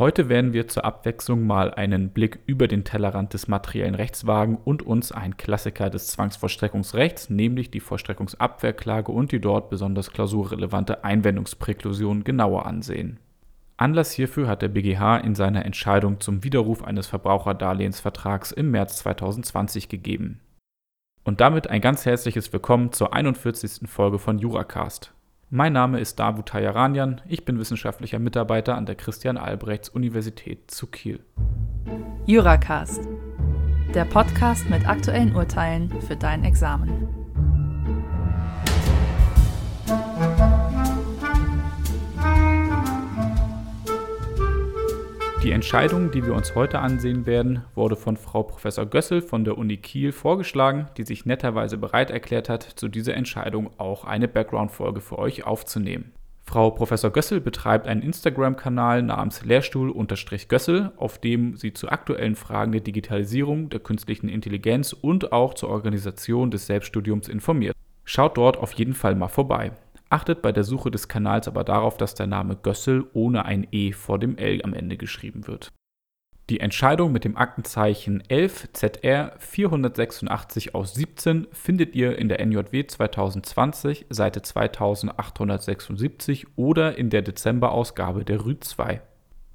Heute werden wir zur Abwechslung mal einen Blick über den Tellerrand des materiellen Rechts wagen und uns einen Klassiker des Zwangsvollstreckungsrechts, nämlich die Vollstreckungsabwehrklage und die dort besonders klausurrelevante Einwendungspräklusion genauer ansehen. Anlass hierfür hat der BGH in seiner Entscheidung zum Widerruf eines Verbraucherdarlehensvertrags im März 2020 gegeben. Und damit ein ganz herzliches Willkommen zur 41. Folge von Juracast. Mein Name ist Davu Tayaranyan, ich bin wissenschaftlicher Mitarbeiter an der Christian Albrechts Universität zu Kiel. Juracast, der Podcast mit aktuellen Urteilen für dein Examen. Die Entscheidung, die wir uns heute ansehen werden, wurde von Frau Professor Gössel von der Uni Kiel vorgeschlagen, die sich netterweise bereit erklärt hat, zu dieser Entscheidung auch eine Background-Folge für euch aufzunehmen. Frau Professor Gössel betreibt einen Instagram-Kanal namens Lehrstuhl-Gössel, auf dem sie zu aktuellen Fragen der Digitalisierung, der künstlichen Intelligenz und auch zur Organisation des Selbststudiums informiert. Schaut dort auf jeden Fall mal vorbei. Achtet bei der Suche des Kanals aber darauf, dass der Name Gössel ohne ein E vor dem L am Ende geschrieben wird. Die Entscheidung mit dem Aktenzeichen 11 ZR 486 aus 17 findet ihr in der NJW 2020 Seite 2876 oder in der Dezemberausgabe der Rü 2.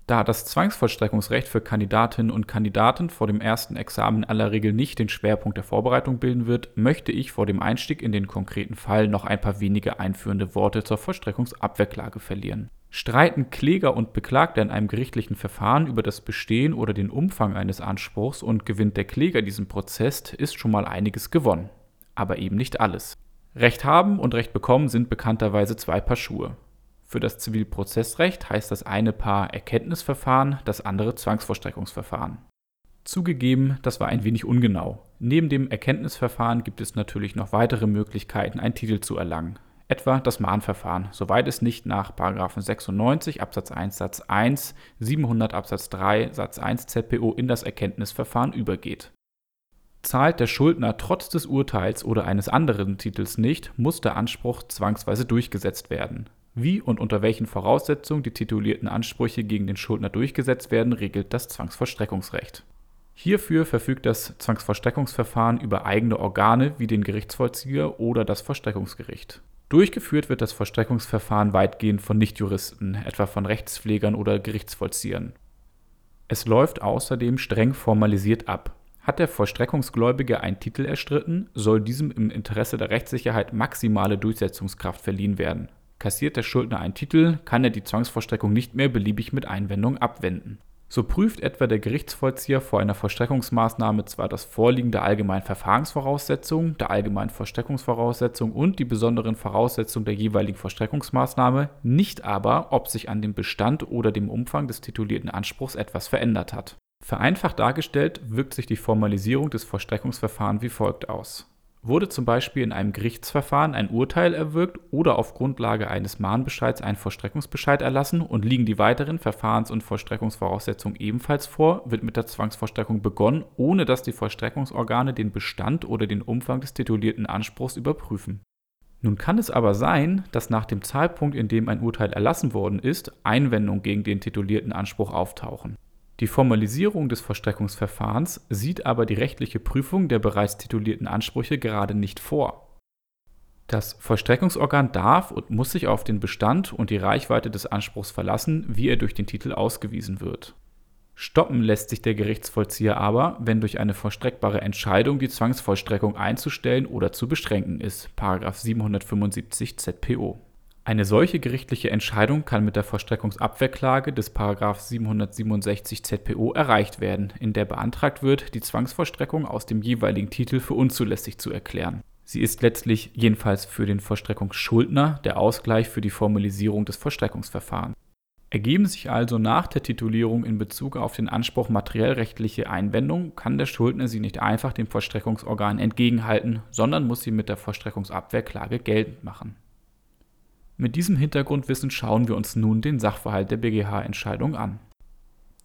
Da das Zwangsvollstreckungsrecht für Kandidatinnen und Kandidaten vor dem ersten Examen in aller Regel nicht den Schwerpunkt der Vorbereitung bilden wird, möchte ich vor dem Einstieg in den konkreten Fall noch ein paar wenige einführende Worte zur Vollstreckungsabwehrklage verlieren. Streiten Kläger und Beklagter in einem gerichtlichen Verfahren über das Bestehen oder den Umfang eines Anspruchs und gewinnt der Kläger diesen Prozess, ist schon mal einiges gewonnen. Aber eben nicht alles. Recht haben und Recht bekommen sind bekannterweise zwei Paar Schuhe. Für das Zivilprozessrecht heißt das eine Paar Erkenntnisverfahren, das andere Zwangsvollstreckungsverfahren. Zugegeben, das war ein wenig ungenau. Neben dem Erkenntnisverfahren gibt es natürlich noch weitere Möglichkeiten, einen Titel zu erlangen. Etwa das Mahnverfahren, soweit es nicht nach 96 Absatz 1 Satz 1, 700 Absatz 3 Satz 1 ZPO in das Erkenntnisverfahren übergeht. Zahlt der Schuldner trotz des Urteils oder eines anderen Titels nicht, muss der Anspruch zwangsweise durchgesetzt werden. Wie und unter welchen Voraussetzungen die titulierten Ansprüche gegen den Schuldner durchgesetzt werden, regelt das Zwangsvollstreckungsrecht. Hierfür verfügt das Zwangsvollstreckungsverfahren über eigene Organe wie den Gerichtsvollzieher oder das Vollstreckungsgericht. Durchgeführt wird das Vollstreckungsverfahren weitgehend von Nichtjuristen, etwa von Rechtspflegern oder Gerichtsvollziehern. Es läuft außerdem streng formalisiert ab. Hat der Vollstreckungsgläubige einen Titel erstritten, soll diesem im Interesse der Rechtssicherheit maximale Durchsetzungskraft verliehen werden. Kassiert der Schuldner einen Titel, kann er die Zwangsvollstreckung nicht mehr beliebig mit Einwendung abwenden. So prüft etwa der Gerichtsvollzieher vor einer Vollstreckungsmaßnahme zwar das Vorliegen der allgemeinen Verfahrensvoraussetzungen, der allgemeinen Vollstreckungsvoraussetzung und die besonderen Voraussetzungen der jeweiligen Vollstreckungsmaßnahme, nicht aber, ob sich an dem Bestand oder dem Umfang des titulierten Anspruchs etwas verändert hat. Vereinfacht dargestellt wirkt sich die Formalisierung des Vollstreckungsverfahrens wie folgt aus Wurde zum Beispiel in einem Gerichtsverfahren ein Urteil erwirkt oder auf Grundlage eines Mahnbescheids ein Vollstreckungsbescheid erlassen und liegen die weiteren Verfahrens- und Vollstreckungsvoraussetzungen ebenfalls vor, wird mit der Zwangsvollstreckung begonnen, ohne dass die Vollstreckungsorgane den Bestand oder den Umfang des titulierten Anspruchs überprüfen. Nun kann es aber sein, dass nach dem Zeitpunkt, in dem ein Urteil erlassen worden ist, Einwendungen gegen den titulierten Anspruch auftauchen. Die Formalisierung des Vollstreckungsverfahrens sieht aber die rechtliche Prüfung der bereits titulierten Ansprüche gerade nicht vor. Das Vollstreckungsorgan darf und muss sich auf den Bestand und die Reichweite des Anspruchs verlassen, wie er durch den Titel ausgewiesen wird. Stoppen lässt sich der Gerichtsvollzieher aber, wenn durch eine vollstreckbare Entscheidung die Zwangsvollstreckung einzustellen oder zu beschränken ist, 775 ZPO. Eine solche gerichtliche Entscheidung kann mit der Vollstreckungsabwehrklage des § 767 ZPO erreicht werden, in der beantragt wird, die Zwangsvollstreckung aus dem jeweiligen Titel für unzulässig zu erklären. Sie ist letztlich jedenfalls für den Vollstreckungsschuldner der Ausgleich für die Formalisierung des Vollstreckungsverfahrens. Ergeben sich also nach der Titulierung in Bezug auf den Anspruch materiellrechtliche Einwendungen, kann der Schuldner sie nicht einfach dem Vollstreckungsorgan entgegenhalten, sondern muss sie mit der Vollstreckungsabwehrklage geltend machen mit diesem Hintergrundwissen schauen wir uns nun den Sachverhalt der BGH-Entscheidung an.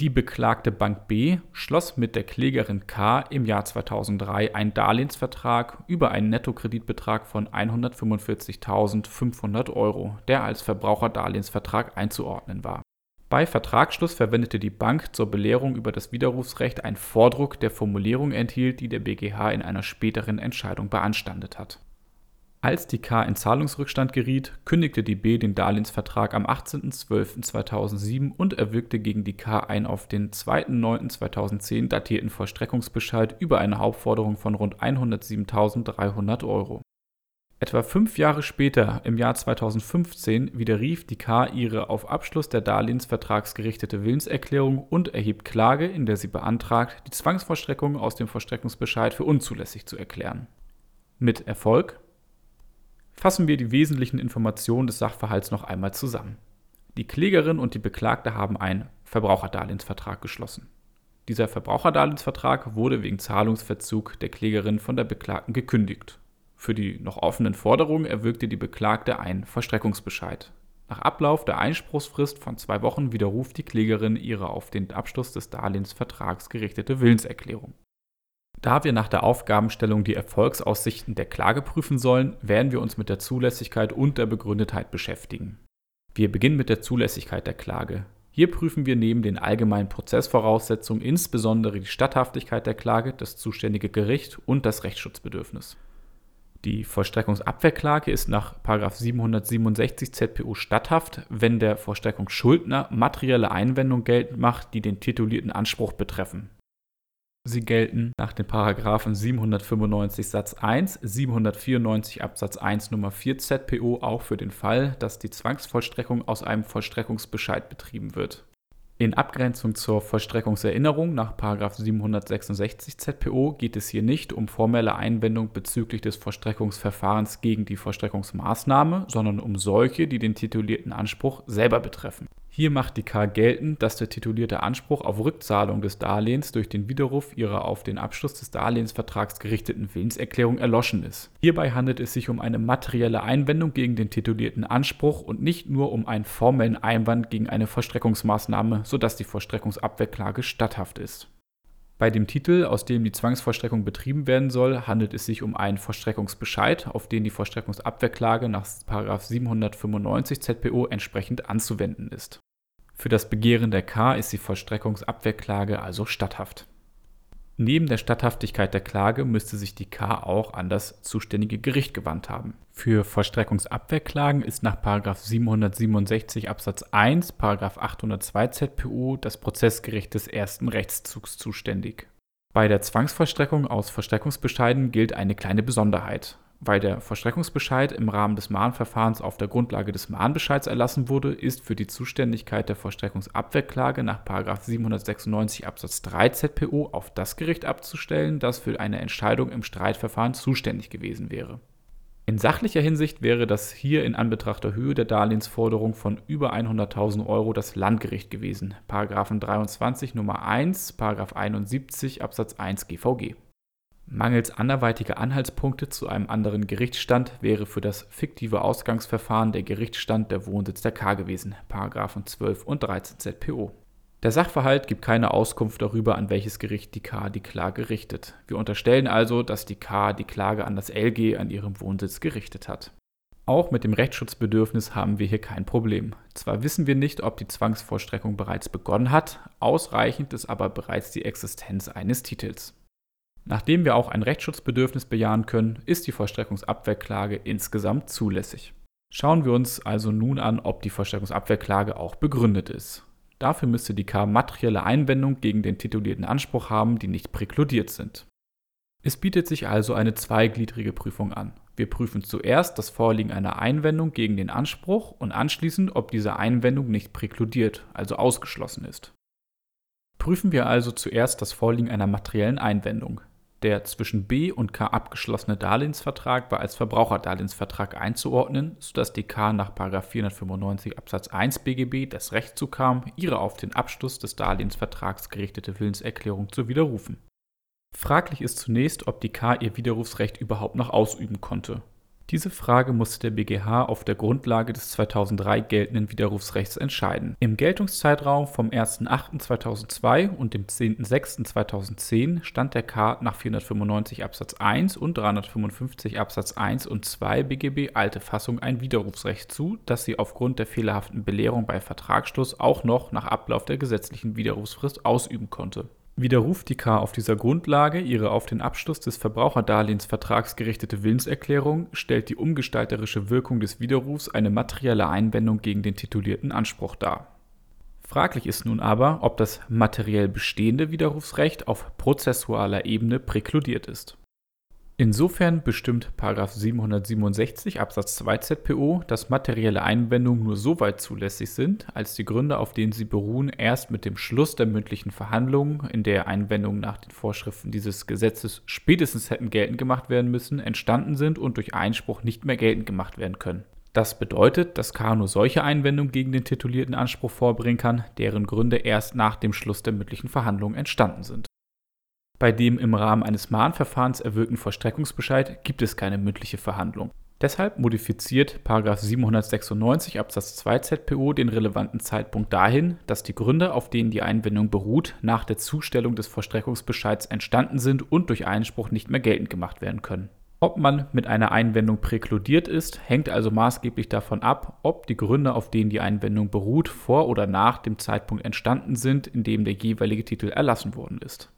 Die beklagte Bank B schloss mit der Klägerin K im Jahr 2003 einen Darlehensvertrag über einen Nettokreditbetrag von 145.500 Euro, der als Verbraucherdarlehensvertrag einzuordnen war. Bei Vertragsschluss verwendete die Bank zur Belehrung über das Widerrufsrecht einen Vordruck, der Formulierungen enthielt, die der BGH in einer späteren Entscheidung beanstandet hat. Als die K in Zahlungsrückstand geriet, kündigte die B den Darlehensvertrag am 18.12.2007 und erwirkte gegen die K einen auf den 2.9.2010 datierten Vollstreckungsbescheid über eine Hauptforderung von rund 107.300 Euro Etwa fünf Jahre später, im Jahr 2015, widerrief die K ihre auf Abschluss der Darlehensvertrags gerichtete Willenserklärung und erhebt Klage, in der sie beantragt, die Zwangsvollstreckung aus dem Vollstreckungsbescheid für unzulässig zu erklären. Mit Erfolg? Fassen wir die wesentlichen Informationen des Sachverhalts noch einmal zusammen. Die Klägerin und die Beklagte haben einen Verbraucherdarlehensvertrag geschlossen. Dieser Verbraucherdarlehensvertrag wurde wegen Zahlungsverzug der Klägerin von der Beklagten gekündigt für die noch offenen Forderungen erwirkte die Beklagte einen Vollstreckungsbescheid. Nach Ablauf der Einspruchsfrist von zwei Wochen widerruft die Klägerin ihre auf den Abschluss des Darlehensvertrags gerichtete Willenserklärung. Da wir nach der Aufgabenstellung die Erfolgsaussichten der Klage prüfen sollen, werden wir uns mit der Zulässigkeit und der Begründetheit beschäftigen. Wir beginnen mit der Zulässigkeit der Klage. Hier prüfen wir neben den allgemeinen Prozessvoraussetzungen insbesondere die Statthaftigkeit der Klage, das zuständige Gericht und das Rechtsschutzbedürfnis. Die Vollstreckungsabwehrklage ist nach 767 ZPO statthaft, wenn der Vollstreckungsschuldner materielle Einwendungen geltend macht, die den titulierten Anspruch betreffen. Sie gelten nach den Paragraphen 795 Satz 1, 794 Absatz 1 Nummer 4 ZPO auch für den Fall, dass die Zwangsvollstreckung aus einem Vollstreckungsbescheid betrieben wird. In Abgrenzung zur Vollstreckungserinnerung nach 766 ZPO geht es hier nicht um formelle Einwendung bezüglich des Vollstreckungsverfahrens gegen die Vollstreckungsmaßnahme, sondern um solche, die den titulierten Anspruch selber betreffen hier macht die K geltend, dass der titulierte Anspruch auf Rückzahlung des Darlehens durch den Widerruf ihrer auf den Abschluss des Darlehensvertrags gerichteten Willenserklärung erloschen ist. Hierbei handelt es sich um eine materielle Einwendung gegen den titulierten Anspruch und nicht nur um einen formellen Einwand gegen eine Vollstreckungsmaßnahme, sodass die Vollstreckungsabwehrklage statthaft ist bei dem Titel, aus dem die Zwangsvollstreckung betrieben werden soll, handelt es sich um einen Vollstreckungsbescheid, auf den die Vollstreckungsabwehrklage nach 795 ZPO entsprechend anzuwenden ist. Für das Begehren der K ist die Vollstreckungsabwehrklage also statthaft Neben der Statthaftigkeit der Klage müsste sich die K auch an das zuständige Gericht gewandt haben. Für Vollstreckungsabwehrklagen ist nach 767 Absatz 1, 802 ZPU das Prozessgericht des ersten Rechtszugs zuständig. Bei der Zwangsvollstreckung aus Vollstreckungsbescheiden gilt eine kleine Besonderheit. Weil der Vollstreckungsbescheid im Rahmen des Mahnverfahrens auf der Grundlage des Mahnbescheids erlassen wurde, ist für die Zuständigkeit der Vollstreckungsabwehrklage nach 796 Absatz 3 ZPO auf das Gericht abzustellen, das für eine Entscheidung im Streitverfahren zuständig gewesen wäre. In sachlicher Hinsicht wäre das hier in Anbetracht der Höhe der Darlehensforderung von über 100.000 Euro das Landgericht gewesen, 23 Nummer 1, 71 Absatz 1 GVG. Mangels anderweitiger Anhaltspunkte zu einem anderen Gerichtsstand wäre für das fiktive Ausgangsverfahren der Gerichtsstand der Wohnsitz der K gewesen (§ 12 und 13 ZPO). Der Sachverhalt gibt keine Auskunft darüber, an welches Gericht die K die Klage richtet. Wir unterstellen also, dass die K die Klage an das LG an ihrem Wohnsitz gerichtet hat. Auch mit dem Rechtsschutzbedürfnis haben wir hier kein Problem. Zwar wissen wir nicht, ob die Zwangsvollstreckung bereits begonnen hat, ausreichend ist aber bereits die Existenz eines Titels Nachdem wir auch ein Rechtsschutzbedürfnis bejahen können, ist die Vollstreckungsabwehrklage insgesamt zulässig. Schauen wir uns also nun an, ob die Vollstreckungsabwehrklage auch begründet ist. Dafür müsste die K materielle Einwendung gegen den titulierten Anspruch haben, die nicht präkludiert sind. Es bietet sich also eine zweigliedrige Prüfung an. Wir prüfen zuerst das Vorliegen einer Einwendung gegen den Anspruch und anschließend, ob diese Einwendung nicht präkludiert, also ausgeschlossen ist. Prüfen wir also zuerst das Vorliegen einer materiellen Einwendung. Der zwischen B und K abgeschlossene Darlehensvertrag war als Verbraucherdarlehensvertrag einzuordnen, sodass die K nach 495 Absatz 1 BGB das Recht zukam, ihre auf den Abschluss des Darlehensvertrags gerichtete Willenserklärung zu widerrufen. Fraglich ist zunächst, ob die K ihr Widerrufsrecht überhaupt noch ausüben konnte. Diese Frage musste der BGH auf der Grundlage des 2003 geltenden Widerrufsrechts entscheiden. Im Geltungszeitraum vom 01.08.2002 und dem 10.06.2010 stand der K nach 495 Absatz 1 und 355 Absatz 1 und 2 BGB alte Fassung ein Widerrufsrecht zu, das sie aufgrund der fehlerhaften Belehrung bei Vertragsschluss auch noch nach Ablauf der gesetzlichen Widerrufsfrist ausüben konnte widerruft die K auf dieser Grundlage ihre auf den Abschluss des Verbraucherdarlehensvertrags gerichtete Willenserklärung, stellt die umgestalterische Wirkung des Widerrufs eine materielle Einwendung gegen den titulierten Anspruch dar. Fraglich ist nun aber, ob das materiell bestehende Widerrufsrecht auf prozessualer Ebene präkludiert ist Insofern bestimmt § 767 Absatz 2 ZPO, dass materielle Einwendungen nur soweit zulässig sind, als die Gründe, auf denen sie beruhen, erst mit dem Schluss der mündlichen Verhandlungen, in der Einwendungen nach den Vorschriften dieses Gesetzes spätestens hätten geltend gemacht werden müssen, entstanden sind und durch Einspruch nicht mehr geltend gemacht werden können. Das bedeutet, dass K nur solche Einwendungen gegen den titulierten Anspruch vorbringen kann, deren Gründe erst nach dem Schluss der mündlichen Verhandlungen entstanden sind bei dem im Rahmen eines Mahnverfahrens erwirkten Vollstreckungsbescheid gibt es keine mündliche Verhandlung. Deshalb modifiziert § 796 Absatz 2 ZPO den relevanten Zeitpunkt dahin, dass die Gründe, auf denen die Einwendung beruht, nach der Zustellung des Vollstreckungsbescheids entstanden sind und durch Einspruch nicht mehr geltend gemacht werden können. Ob man mit einer Einwendung präkludiert ist, hängt also maßgeblich davon ab, ob die Gründe, auf denen die Einwendung beruht, vor oder nach dem Zeitpunkt entstanden sind, in dem der jeweilige Titel erlassen worden ist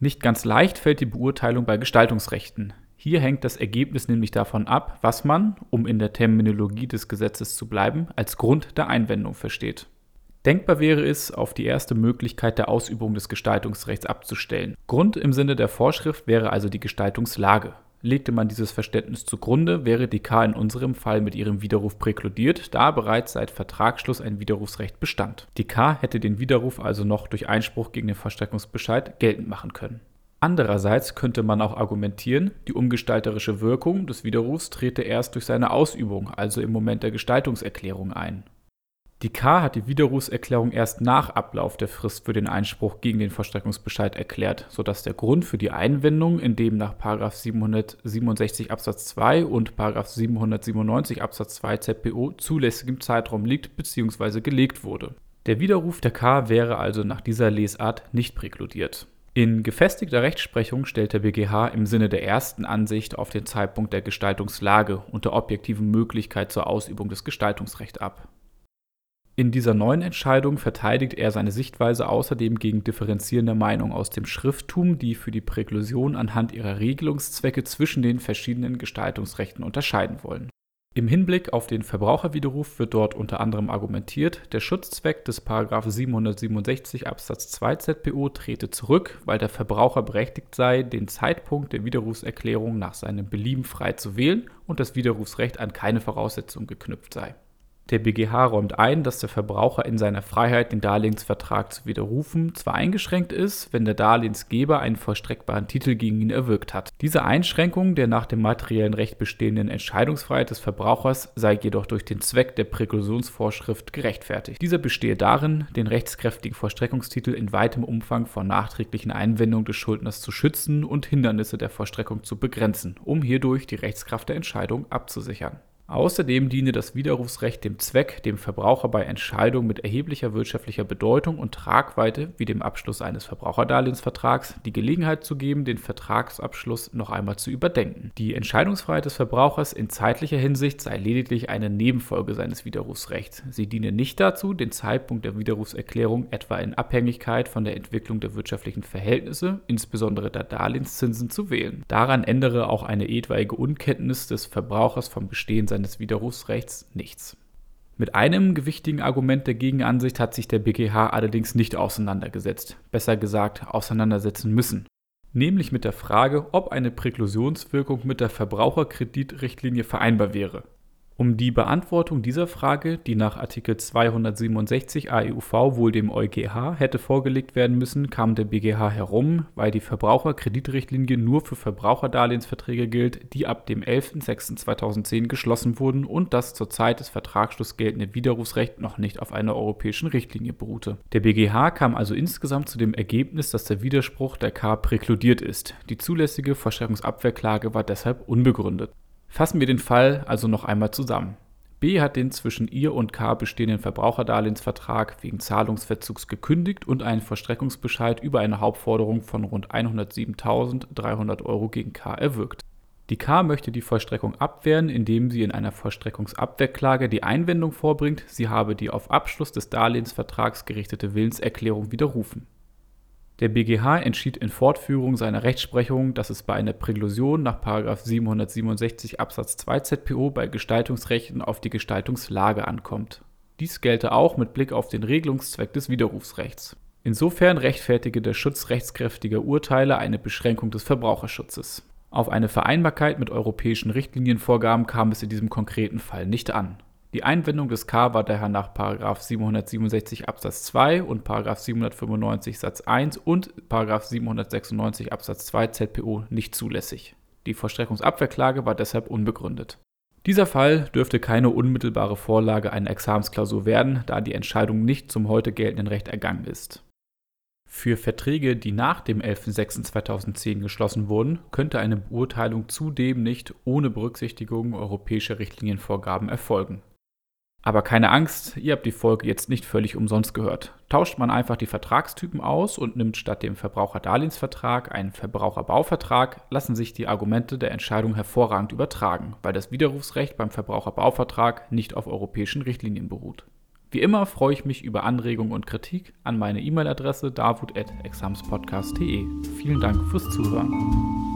nicht ganz leicht fällt die Beurteilung bei Gestaltungsrechten. Hier hängt das Ergebnis nämlich davon ab, was man, um in der Terminologie des Gesetzes zu bleiben, als Grund der Einwendung versteht. Denkbar wäre es, auf die erste Möglichkeit der Ausübung des Gestaltungsrechts abzustellen. Grund im Sinne der Vorschrift wäre also die Gestaltungslage. Legte man dieses Verständnis zugrunde, wäre die K in unserem Fall mit ihrem Widerruf präkludiert, da bereits seit Vertragsschluss ein Widerrufsrecht bestand. Die K hätte den Widerruf also noch durch Einspruch gegen den Verstreckungsbescheid geltend machen können. Andererseits könnte man auch argumentieren, die umgestalterische Wirkung des Widerrufs trete erst durch seine Ausübung, also im Moment der Gestaltungserklärung ein. Die K hat die Widerrufserklärung erst nach Ablauf der Frist für den Einspruch gegen den Vollstreckungsbescheid erklärt, sodass der Grund für die Einwendung in dem nach 767 Absatz 2 und 797 Absatz 2 ZPO zulässigem Zeitraum liegt bzw. gelegt wurde. Der Widerruf der K wäre also nach dieser Lesart nicht präkludiert. In gefestigter Rechtsprechung stellt der BGH im Sinne der ersten Ansicht auf den Zeitpunkt der Gestaltungslage und der objektiven Möglichkeit zur Ausübung des Gestaltungsrechts ab in dieser neuen Entscheidung verteidigt er seine Sichtweise außerdem gegen differenzierende Meinungen aus dem Schrifttum, die für die Präklusion anhand ihrer Regelungszwecke zwischen den verschiedenen Gestaltungsrechten unterscheiden wollen. Im Hinblick auf den Verbraucherwiderruf wird dort unter anderem argumentiert, der Schutzzweck des 767 Absatz 2 ZPO trete zurück, weil der Verbraucher berechtigt sei, den Zeitpunkt der Widerrufserklärung nach seinem Belieben frei zu wählen und das Widerrufsrecht an keine Voraussetzung geknüpft sei der BGH räumt ein, dass der Verbraucher in seiner Freiheit, den Darlehensvertrag zu widerrufen, zwar eingeschränkt ist, wenn der Darlehensgeber einen vollstreckbaren Titel gegen ihn erwirkt hat. Diese Einschränkung der nach dem materiellen Recht bestehenden Entscheidungsfreiheit des Verbrauchers sei jedoch durch den Zweck der Präklusionsvorschrift gerechtfertigt. Dieser bestehe darin, den rechtskräftigen Vollstreckungstitel in weitem Umfang vor nachträglichen Einwendungen des Schuldners zu schützen und Hindernisse der Vollstreckung zu begrenzen, um hierdurch die Rechtskraft der Entscheidung abzusichern Außerdem diene das Widerrufsrecht dem Zweck, dem Verbraucher bei Entscheidungen mit erheblicher wirtschaftlicher Bedeutung und Tragweite wie dem Abschluss eines Verbraucherdarlehensvertrags die Gelegenheit zu geben, den Vertragsabschluss noch einmal zu überdenken. Die Entscheidungsfreiheit des Verbrauchers in zeitlicher Hinsicht sei lediglich eine Nebenfolge seines Widerrufsrechts. Sie diene nicht dazu, den Zeitpunkt der Widerrufserklärung etwa in Abhängigkeit von der Entwicklung der wirtschaftlichen Verhältnisse, insbesondere der Darlehenszinsen, zu wählen. Daran ändere auch eine etwaige Unkenntnis des Verbrauchers vom Bestehen seiner seines Widerrufsrechts nichts. Mit einem gewichtigen Argument der Gegenansicht hat sich der BGH allerdings nicht auseinandergesetzt, besser gesagt auseinandersetzen müssen, nämlich mit der Frage, ob eine Präklusionswirkung mit der Verbraucherkreditrichtlinie vereinbar wäre. Um die Beantwortung dieser Frage, die nach Artikel 267 AEUV wohl dem EuGH hätte vorgelegt werden müssen, kam der BGH herum, weil die Verbraucherkreditrichtlinie nur für Verbraucherdarlehensverträge gilt, die ab dem 11.06.2010 geschlossen wurden und das zur Zeit des Vertragsschlusses geltende Widerrufsrecht noch nicht auf einer europäischen Richtlinie beruhte. Der BGH kam also insgesamt zu dem Ergebnis, dass der Widerspruch der K präkludiert ist. Die zulässige Verschreckungsabwehrklage war deshalb unbegründet. Fassen wir den Fall also noch einmal zusammen. B hat den zwischen ihr und K bestehenden Verbraucherdarlehensvertrag wegen Zahlungsverzugs gekündigt und einen Vollstreckungsbescheid über eine Hauptforderung von rund 107.300 Euro gegen K erwirkt. Die K möchte die Vollstreckung abwehren, indem sie in einer Vollstreckungsabwehrklage die Einwendung vorbringt, sie habe die auf Abschluss des Darlehensvertrags gerichtete Willenserklärung widerrufen. Der BGH entschied in Fortführung seiner Rechtsprechung, dass es bei einer Präklusion nach 767 Absatz 2 ZPO bei Gestaltungsrechten auf die Gestaltungslage ankommt. Dies gelte auch mit Blick auf den Regelungszweck des Widerrufsrechts. Insofern rechtfertige der Schutz rechtskräftiger Urteile eine Beschränkung des Verbraucherschutzes. Auf eine Vereinbarkeit mit europäischen Richtlinienvorgaben kam es in diesem konkreten Fall nicht an die Einwendung des K war daher nach 767 Absatz 2 und 795 Satz 1 und 796 Absatz 2 ZPO nicht zulässig. Die Vollstreckungsabwehrklage war deshalb unbegründet. Dieser Fall dürfte keine unmittelbare Vorlage einer Examensklausur werden, da die Entscheidung nicht zum heute geltenden Recht ergangen ist. Für Verträge, die nach dem 11.06.2010 geschlossen wurden, könnte eine Beurteilung zudem nicht ohne Berücksichtigung europäischer Richtlinienvorgaben erfolgen. Aber keine Angst, ihr habt die Folge jetzt nicht völlig umsonst gehört. Tauscht man einfach die Vertragstypen aus und nimmt statt dem Verbraucherdarlehensvertrag einen Verbraucherbauvertrag, lassen sich die Argumente der Entscheidung hervorragend übertragen, weil das Widerrufsrecht beim Verbraucherbauvertrag nicht auf europäischen Richtlinien beruht. Wie immer freue ich mich über Anregungen und Kritik an meine E-Mail-Adresse davut.examspodcast.de. Vielen Dank fürs Zuhören.